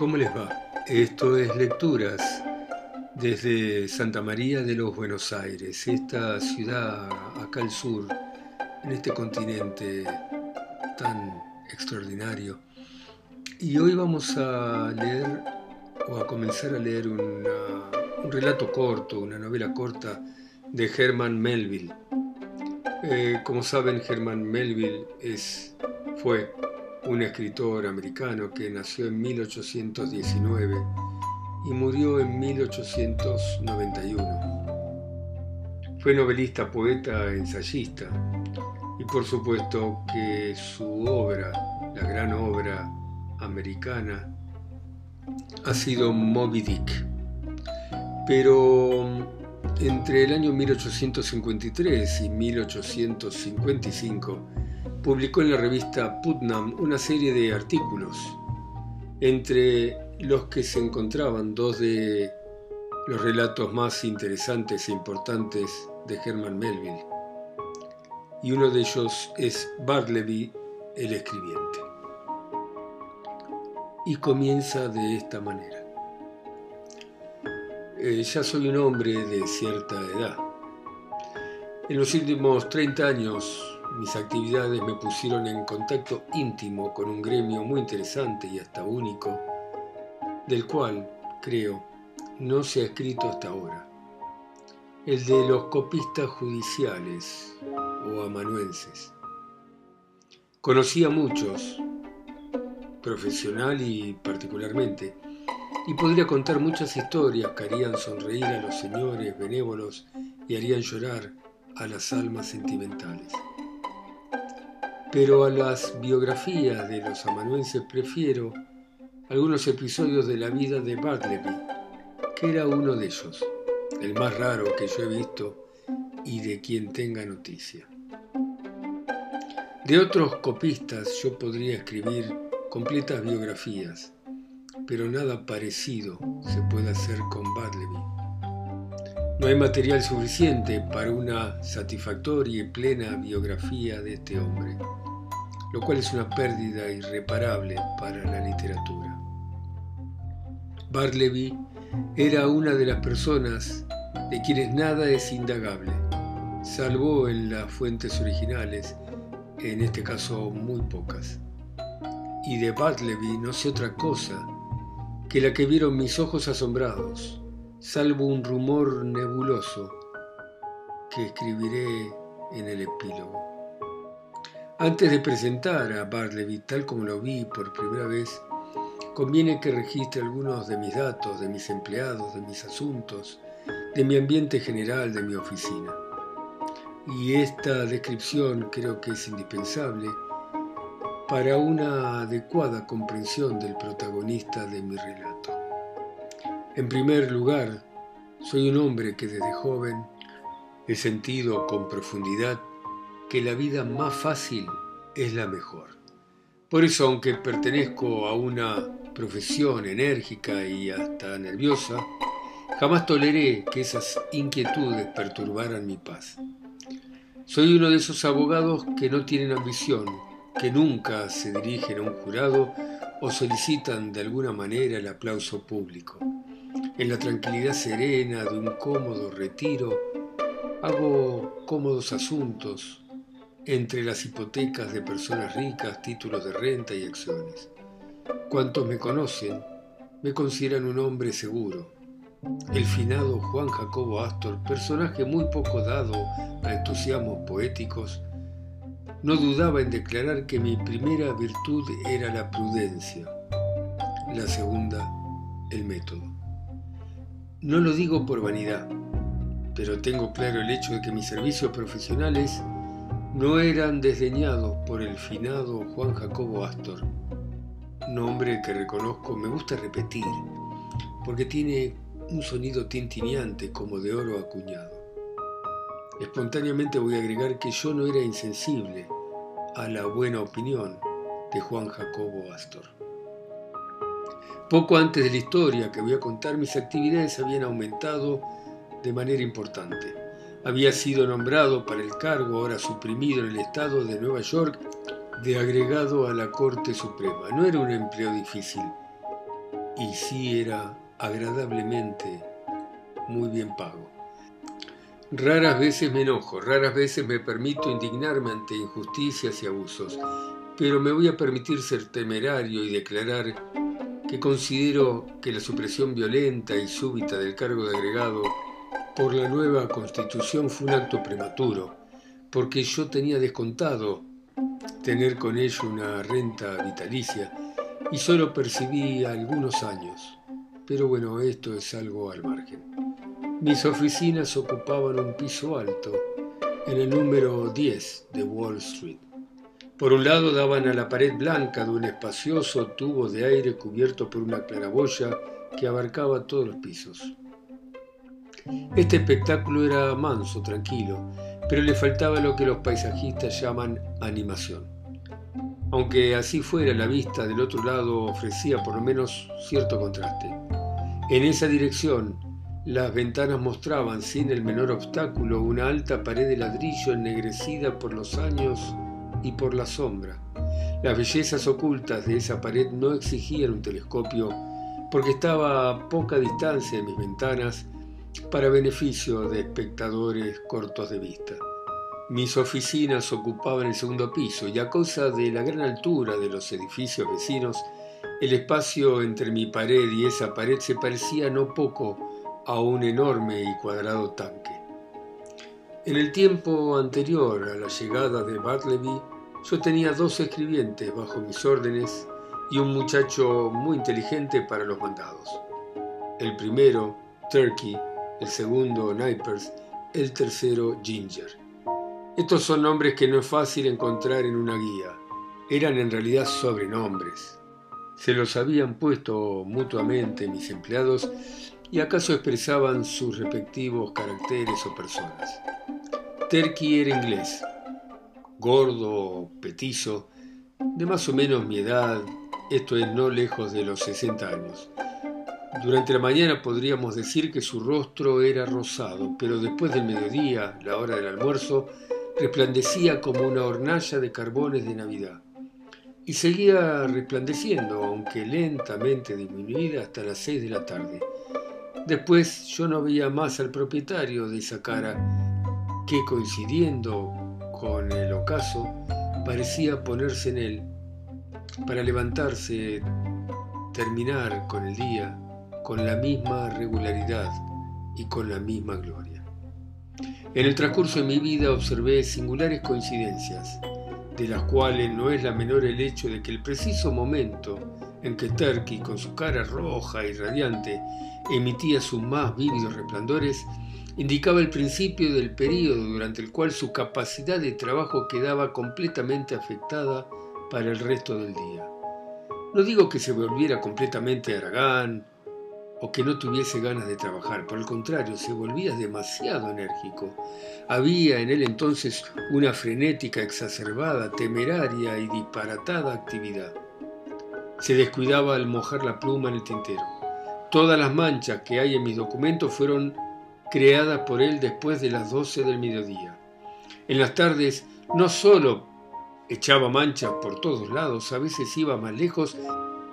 ¿Cómo les va? Esto es Lecturas desde Santa María de los Buenos Aires, esta ciudad acá al sur, en este continente tan extraordinario. Y hoy vamos a leer o a comenzar a leer un relato corto, una novela corta de Herman Melville. Eh, como saben, Herman Melville es, fue un escritor americano que nació en 1819 y murió en 1891. Fue novelista, poeta, ensayista y por supuesto que su obra, la gran obra americana, ha sido Moby Dick. Pero entre el año 1853 y 1855 publicó en la revista Putnam una serie de artículos, entre los que se encontraban dos de los relatos más interesantes e importantes de Herman Melville, y uno de ellos es Bartleby el escribiente. Y comienza de esta manera. Eh, ya soy un hombre de cierta edad. En los últimos 30 años mis actividades me pusieron en contacto íntimo con un gremio muy interesante y hasta único, del cual, creo, no se ha escrito hasta ahora. El de los copistas judiciales o amanuenses. Conocí a muchos, profesional y particularmente, y podría contar muchas historias que harían sonreír a los señores benévolos y harían llorar a las almas sentimentales. Pero a las biografías de los amanuenses prefiero algunos episodios de la vida de Bartleby, que era uno de ellos, el más raro que yo he visto y de quien tenga noticia. De otros copistas yo podría escribir completas biografías, pero nada parecido se puede hacer con Bartleby. No hay material suficiente para una satisfactoria y plena biografía de este hombre, lo cual es una pérdida irreparable para la literatura. Bartleby era una de las personas de quienes nada es indagable, salvo en las fuentes originales, en este caso muy pocas. Y de Bartleby no sé otra cosa que la que vieron mis ojos asombrados, salvo un rumor nebuloso que escribiré en el epílogo. Antes de presentar a Bartleby tal como lo vi por primera vez, conviene que registre algunos de mis datos, de mis empleados, de mis asuntos, de mi ambiente general, de mi oficina. Y esta descripción creo que es indispensable para una adecuada comprensión del protagonista de mi relato. En primer lugar, soy un hombre que desde joven he sentido con profundidad que la vida más fácil es la mejor. Por eso, aunque pertenezco a una profesión enérgica y hasta nerviosa, jamás toleré que esas inquietudes perturbaran mi paz. Soy uno de esos abogados que no tienen ambición, que nunca se dirigen a un jurado o solicitan de alguna manera el aplauso público. En la tranquilidad serena de un cómodo retiro, hago cómodos asuntos entre las hipotecas de personas ricas, títulos de renta y acciones. Cuantos me conocen me consideran un hombre seguro. El finado Juan Jacobo Astor, personaje muy poco dado a entusiasmos poéticos, no dudaba en declarar que mi primera virtud era la prudencia, la segunda, el método. No lo digo por vanidad, pero tengo claro el hecho de que mis servicios profesionales no eran desdeñados por el finado Juan Jacobo Astor, nombre que reconozco me gusta repetir, porque tiene un sonido tintineante como de oro acuñado. Espontáneamente voy a agregar que yo no era insensible a la buena opinión de Juan Jacobo Astor. Poco antes de la historia que voy a contar, mis actividades habían aumentado de manera importante. Había sido nombrado para el cargo ahora suprimido en el estado de Nueva York de agregado a la Corte Suprema. No era un empleo difícil, y sí era agradablemente muy bien pago. Raras veces me enojo, raras veces me permito indignarme ante injusticias y abusos, pero me voy a permitir ser temerario y declarar que considero que la supresión violenta y súbita del cargo de agregado por la nueva constitución fue un acto prematuro, porque yo tenía descontado tener con ello una renta vitalicia y solo percibí algunos años. Pero bueno, esto es algo al margen. Mis oficinas ocupaban un piso alto, en el número 10 de Wall Street. Por un lado daban a la pared blanca de un espacioso tubo de aire cubierto por una claraboya que abarcaba todos los pisos. Este espectáculo era manso, tranquilo, pero le faltaba lo que los paisajistas llaman animación. Aunque así fuera, la vista del otro lado ofrecía por lo menos cierto contraste. En esa dirección, las ventanas mostraban sin el menor obstáculo una alta pared de ladrillo ennegrecida por los años y por la sombra. Las bellezas ocultas de esa pared no exigían un telescopio porque estaba a poca distancia de mis ventanas para beneficio de espectadores cortos de vista. Mis oficinas ocupaban el segundo piso y a causa de la gran altura de los edificios vecinos, el espacio entre mi pared y esa pared se parecía no poco a un enorme y cuadrado tanque. En el tiempo anterior a la llegada de Bartleby, yo tenía dos escribientes bajo mis órdenes y un muchacho muy inteligente para los mandados. El primero, Turkey, el segundo, Nipers, el tercero, Ginger. Estos son nombres que no es fácil encontrar en una guía. Eran en realidad sobrenombres. Se los habían puesto mutuamente mis empleados y acaso expresaban sus respectivos caracteres o personas. Terky era inglés, gordo, petizo, de más o menos mi edad, esto es no lejos de los 60 años. Durante la mañana podríamos decir que su rostro era rosado, pero después del mediodía, la hora del almuerzo, resplandecía como una hornalla de carbones de Navidad. Y seguía resplandeciendo, aunque lentamente disminuida, hasta las seis de la tarde. Después yo no veía más al propietario de esa cara que coincidiendo con el ocaso parecía ponerse en él para levantarse, terminar con el día con la misma regularidad y con la misma gloria. En el transcurso de mi vida observé singulares coincidencias, de las cuales no es la menor el hecho de que el preciso momento en que Turkey, con su cara roja y radiante, emitía sus más vívidos resplandores, indicaba el principio del período durante el cual su capacidad de trabajo quedaba completamente afectada para el resto del día. No digo que se volviera completamente aragán o que no tuviese ganas de trabajar, por el contrario, se volvía demasiado enérgico. Había en él entonces una frenética exacerbada, temeraria y disparatada actividad. Se descuidaba al mojar la pluma en el tintero. Todas las manchas que hay en mis documentos fueron creadas por él después de las 12 del mediodía. En las tardes no solo echaba manchas por todos lados, a veces iba más lejos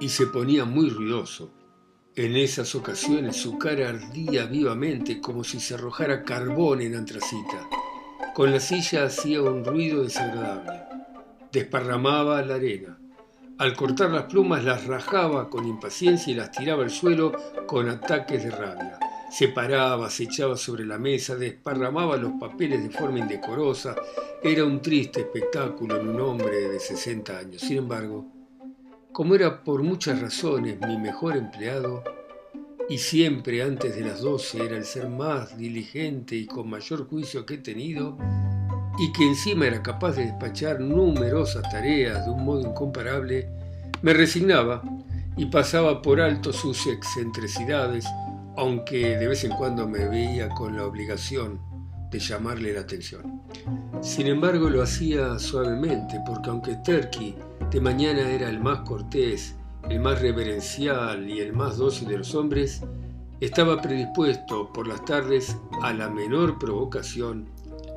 y se ponía muy ruidoso. En esas ocasiones su cara ardía vivamente como si se arrojara carbón en antracita. Con la silla hacía un ruido desagradable. Desparramaba la arena. Al cortar las plumas las rajaba con impaciencia y las tiraba al suelo con ataques de rabia. Se paraba, se echaba sobre la mesa, desparramaba los papeles de forma indecorosa. Era un triste espectáculo en un hombre de 60 años. Sin embargo, como era por muchas razones mi mejor empleado, y siempre antes de las 12 era el ser más diligente y con mayor juicio que he tenido, y que encima era capaz de despachar numerosas tareas de un modo incomparable, me resignaba y pasaba por alto sus excentricidades, aunque de vez en cuando me veía con la obligación de llamarle la atención. Sin embargo, lo hacía suavemente, porque aunque Turkey de mañana era el más cortés, el más reverencial y el más dócil de los hombres, estaba predispuesto por las tardes a la menor provocación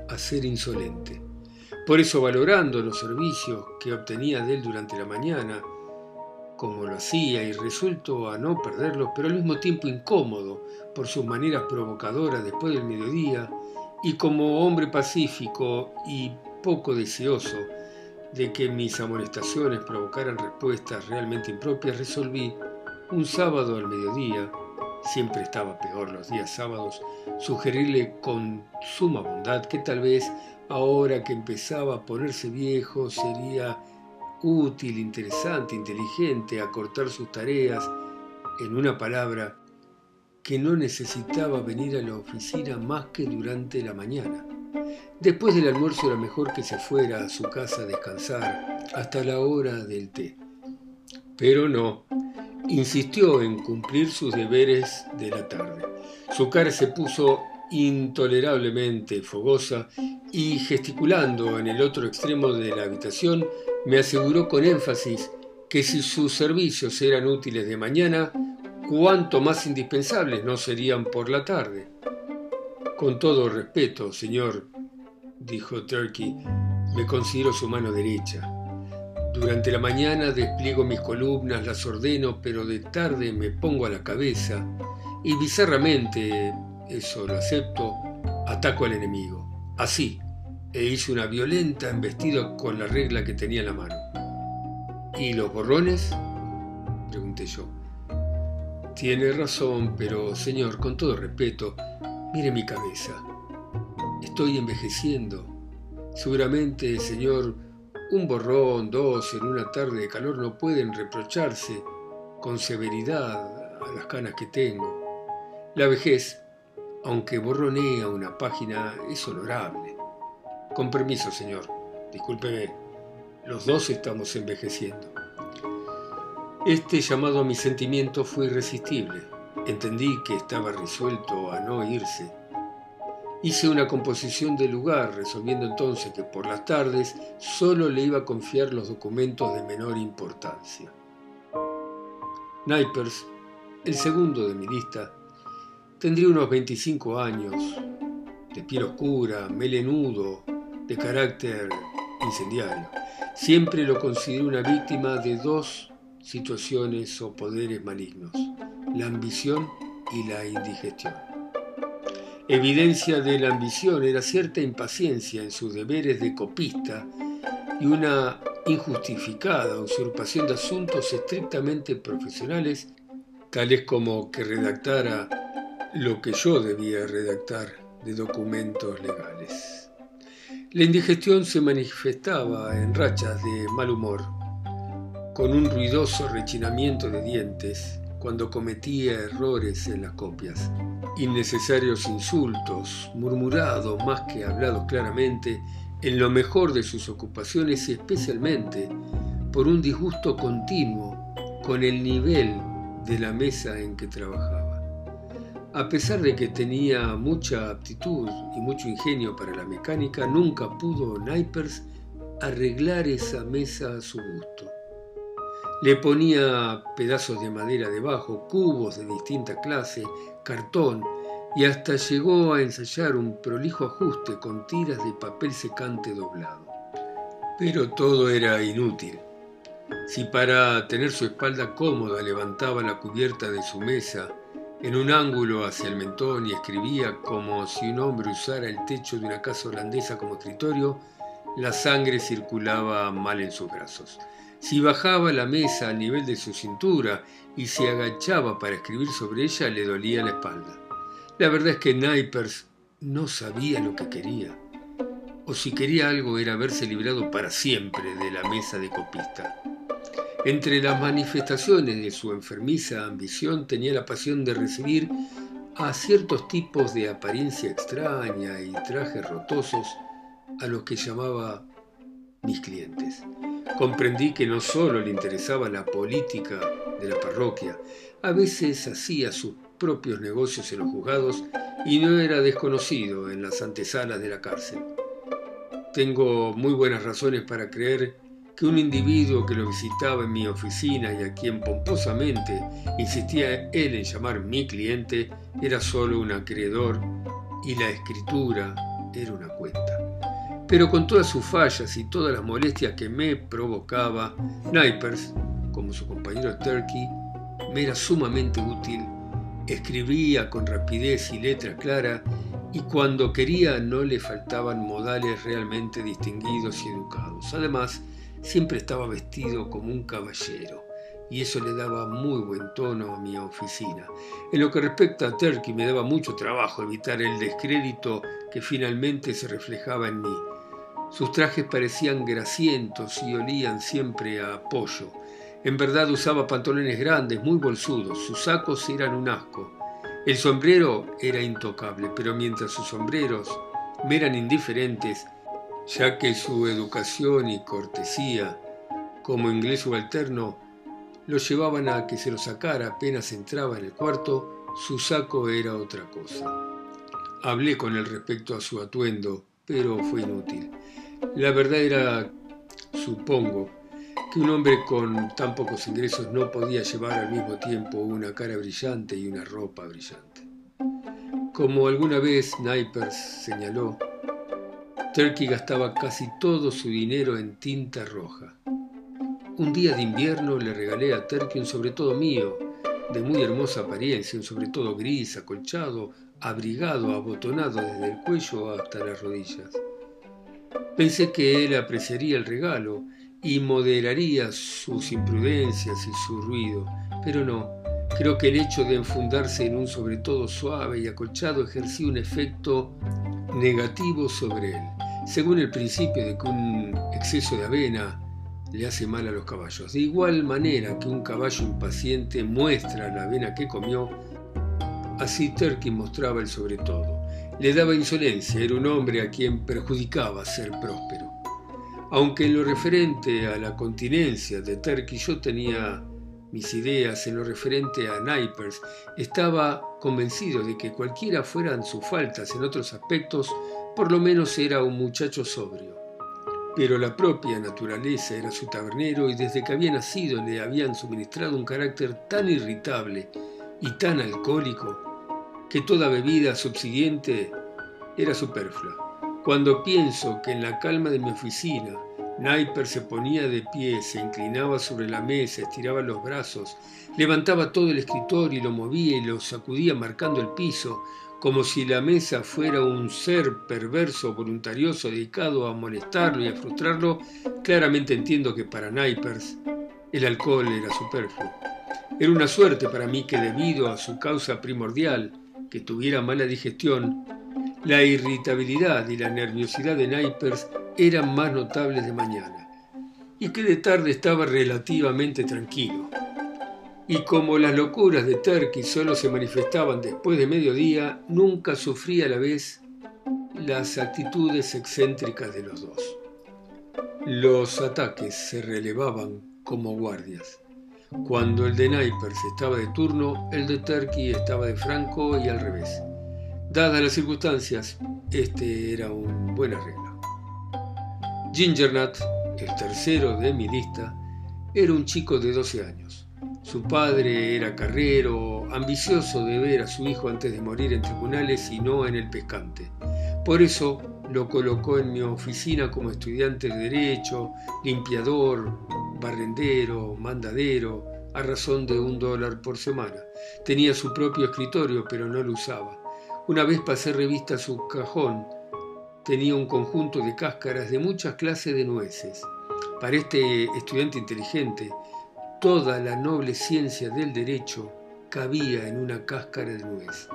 a ser insolente. Por eso, valorando los servicios que obtenía de él durante la mañana, como lo hacía y resuelto a no perderlo, pero al mismo tiempo incómodo por sus maneras provocadoras después del mediodía, y como hombre pacífico y poco deseoso de que mis amonestaciones provocaran respuestas realmente impropias, resolví un sábado al mediodía, siempre estaba peor los días sábados, sugerirle con suma bondad que tal vez ahora que empezaba a ponerse viejo sería útil, interesante, inteligente, acortar sus tareas, en una palabra, que no necesitaba venir a la oficina más que durante la mañana. Después del almuerzo era mejor que se fuera a su casa a descansar hasta la hora del té. Pero no, insistió en cumplir sus deberes de la tarde. Su cara se puso intolerablemente fogosa y gesticulando en el otro extremo de la habitación me aseguró con énfasis que si sus servicios eran útiles de mañana, cuánto más indispensables no serían por la tarde. Con todo respeto, señor, dijo Turkey, me considero su mano derecha. Durante la mañana despliego mis columnas, las ordeno, pero de tarde me pongo a la cabeza y bizarramente, eso lo acepto, ataco al enemigo. Así, e hice una violenta embestida con la regla que tenía en la mano. ¿Y los borrones? pregunté yo. Tiene razón, pero señor, con todo respeto, mire mi cabeza. Estoy envejeciendo. Seguramente, señor, un borrón, dos en una tarde de calor no pueden reprocharse con severidad a las canas que tengo. La vejez, aunque borronea una página, es honorable. Con permiso, señor. Discúlpeme. Los dos estamos envejeciendo. Este llamado a mi sentimiento fue irresistible. Entendí que estaba resuelto a no irse. Hice una composición del lugar, resolviendo entonces que por las tardes solo le iba a confiar los documentos de menor importancia. Nipers, el segundo de mi lista, tendría unos 25 años, de piel oscura, melenudo, de carácter incendiario. Siempre lo consideré una víctima de dos situaciones o poderes malignos, la ambición y la indigestión. Evidencia de la ambición era cierta impaciencia en sus deberes de copista y una injustificada usurpación de asuntos estrictamente profesionales, tales como que redactara lo que yo debía redactar de documentos legales. La indigestión se manifestaba en rachas de mal humor, con un ruidoso rechinamiento de dientes cuando cometía errores en las copias, innecesarios insultos, murmurados más que hablados claramente, en lo mejor de sus ocupaciones y especialmente por un disgusto continuo con el nivel de la mesa en que trabajaba. A pesar de que tenía mucha aptitud y mucho ingenio para la mecánica, nunca pudo Nipers arreglar esa mesa a su gusto. Le ponía pedazos de madera debajo, cubos de distinta clase, cartón, y hasta llegó a ensayar un prolijo ajuste con tiras de papel secante doblado. Pero todo era inútil. Si para tener su espalda cómoda levantaba la cubierta de su mesa en un ángulo hacia el mentón y escribía como si un hombre usara el techo de una casa holandesa como escritorio, la sangre circulaba mal en sus brazos. Si bajaba la mesa al nivel de su cintura y se agachaba para escribir sobre ella, le dolía la espalda. La verdad es que Nipers no sabía lo que quería. O si quería algo era haberse librado para siempre de la mesa de copista. Entre las manifestaciones de su enfermiza ambición tenía la pasión de recibir a ciertos tipos de apariencia extraña y trajes rotosos a los que llamaba mis clientes. Comprendí que no solo le interesaba la política de la parroquia, a veces hacía sus propios negocios en los juzgados y no era desconocido en las antesalas de la cárcel. Tengo muy buenas razones para creer que un individuo que lo visitaba en mi oficina y a quien pomposamente insistía él en llamar mi cliente era solo un acreedor y la escritura era una cuenta. Pero con todas sus fallas y todas las molestias que me provocaba, Nipers, como su compañero Turkey, me era sumamente útil, escribía con rapidez y letra clara, y cuando quería no le faltaban modales realmente distinguidos y educados. Además, siempre estaba vestido como un caballero y eso le daba muy buen tono a mi oficina. En lo que respecta a Turkey, me daba mucho trabajo evitar el descrédito que finalmente se reflejaba en mí. Sus trajes parecían grasientos y olían siempre a pollo. En verdad usaba pantalones grandes, muy bolsudos, sus sacos eran un asco. El sombrero era intocable, pero mientras sus sombreros me eran indiferentes, ya que su educación y cortesía, como inglés subalterno, lo llevaban a que se lo sacara apenas entraba en el cuarto, su saco era otra cosa. Hablé con él respecto a su atuendo, pero fue inútil. La verdad era, supongo, que un hombre con tan pocos ingresos no podía llevar al mismo tiempo una cara brillante y una ropa brillante. Como alguna vez Snipers señaló, Turkey gastaba casi todo su dinero en tinta roja. Un día de invierno le regalé a Turkey un sobretodo mío, de muy hermosa apariencia, un sobretodo gris, acolchado, abrigado, abotonado desde el cuello hasta las rodillas. Pensé que él apreciaría el regalo y moderaría sus imprudencias y su ruido, pero no. Creo que el hecho de enfundarse en un sobretodo suave y acolchado ejercía un efecto negativo sobre él. Según el principio de que un exceso de avena le hace mal a los caballos. De igual manera que un caballo impaciente muestra la avena que comió, así Turkey mostraba el sobre todo. Le daba insolencia, era un hombre a quien perjudicaba ser próspero. Aunque en lo referente a la continencia de Turkey yo tenía mis ideas en lo referente a Nipers, estaba convencido de que cualquiera fueran sus faltas en otros aspectos, por lo menos era un muchacho sobrio pero la propia naturaleza era su tabernero y desde que había nacido le habían suministrado un carácter tan irritable y tan alcohólico que toda bebida subsiguiente era superflua. Cuando pienso que en la calma de mi oficina Naiper se ponía de pie, se inclinaba sobre la mesa, estiraba los brazos, levantaba todo el escritorio y lo movía y lo sacudía marcando el piso, como si la mesa fuera un ser perverso, voluntarioso, dedicado a molestarlo y a frustrarlo, claramente entiendo que para Nipers el alcohol era superfluo. Era una suerte para mí que debido a su causa primordial, que tuviera mala digestión, la irritabilidad y la nerviosidad de Nipers eran más notables de mañana, y que de tarde estaba relativamente tranquilo. Y como las locuras de Turkey solo se manifestaban después de mediodía, nunca sufría a la vez las actitudes excéntricas de los dos. Los ataques se relevaban como guardias. Cuando el de Nipers estaba de turno, el de Turkey estaba de franco y al revés. Dadas las circunstancias, este era un buen arreglo. Gingernut, el tercero de mi lista, era un chico de 12 años. Su padre era carrero, ambicioso de ver a su hijo antes de morir en tribunales y no en el pescante. Por eso lo colocó en mi oficina como estudiante de derecho, limpiador, barrendero, mandadero, a razón de un dólar por semana. Tenía su propio escritorio, pero no lo usaba. Una vez pasé revista a su cajón. Tenía un conjunto de cáscaras de muchas clases de nueces. Para este estudiante inteligente, Toda la noble ciencia del derecho cabía en una cáscara de nuez.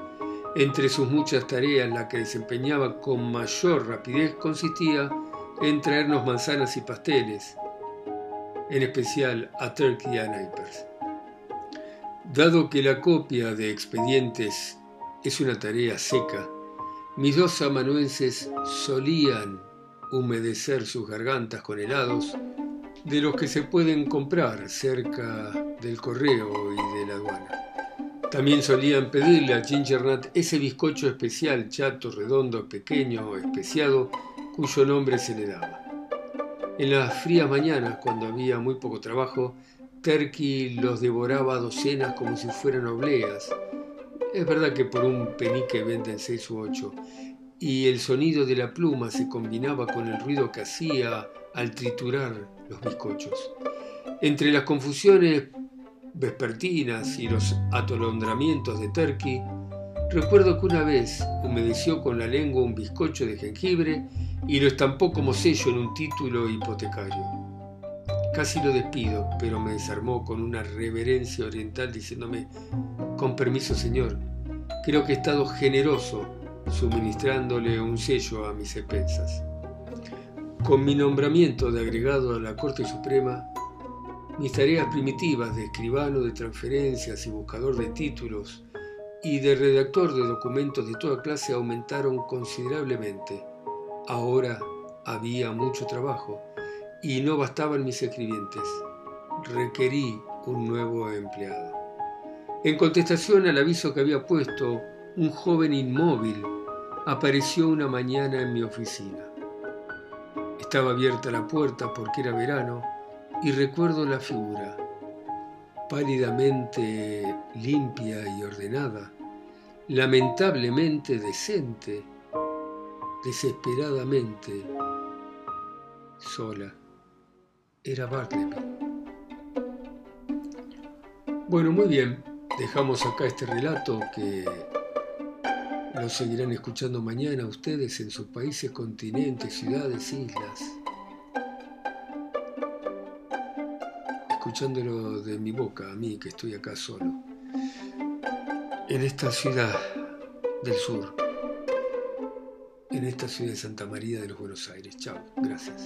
Entre sus muchas tareas, la que desempeñaba con mayor rapidez consistía en traernos manzanas y pasteles, en especial a Turkey and Napers. Dado que la copia de expedientes es una tarea seca, mis dos amanuenses solían humedecer sus gargantas con helados de los que se pueden comprar cerca del correo y de la aduana. También solían pedirle a Ginger ese bizcocho especial, chato, redondo, pequeño, especiado, cuyo nombre se le daba. En las frías mañanas, cuando había muy poco trabajo, Turkey los devoraba a docenas como si fueran obleas. Es verdad que por un penique venden seis u ocho, y el sonido de la pluma se combinaba con el ruido que hacía al triturar los bizcochos. Entre las confusiones vespertinas y los atolondramientos de Turkey, recuerdo que una vez humedeció con la lengua un bizcocho de jengibre y lo estampó como sello en un título hipotecario. Casi lo despido, pero me desarmó con una reverencia oriental diciéndome, con permiso señor, creo que he estado generoso suministrándole un sello a mis expensas. Con mi nombramiento de agregado a la Corte Suprema, mis tareas primitivas de escribano de transferencias y buscador de títulos y de redactor de documentos de toda clase aumentaron considerablemente. Ahora había mucho trabajo y no bastaban mis escribientes. Requerí un nuevo empleado. En contestación al aviso que había puesto, un joven inmóvil apareció una mañana en mi oficina. Estaba abierta la puerta porque era verano y recuerdo la figura, pálidamente limpia y ordenada, lamentablemente decente, desesperadamente sola. Era Bartleby. Bueno, muy bien, dejamos acá este relato que lo seguirán escuchando mañana ustedes en sus países, continentes, ciudades, islas. Escuchándolo de mi boca, a mí que estoy acá solo, en esta ciudad del sur, en esta ciudad de Santa María de los Buenos Aires. Chao, gracias.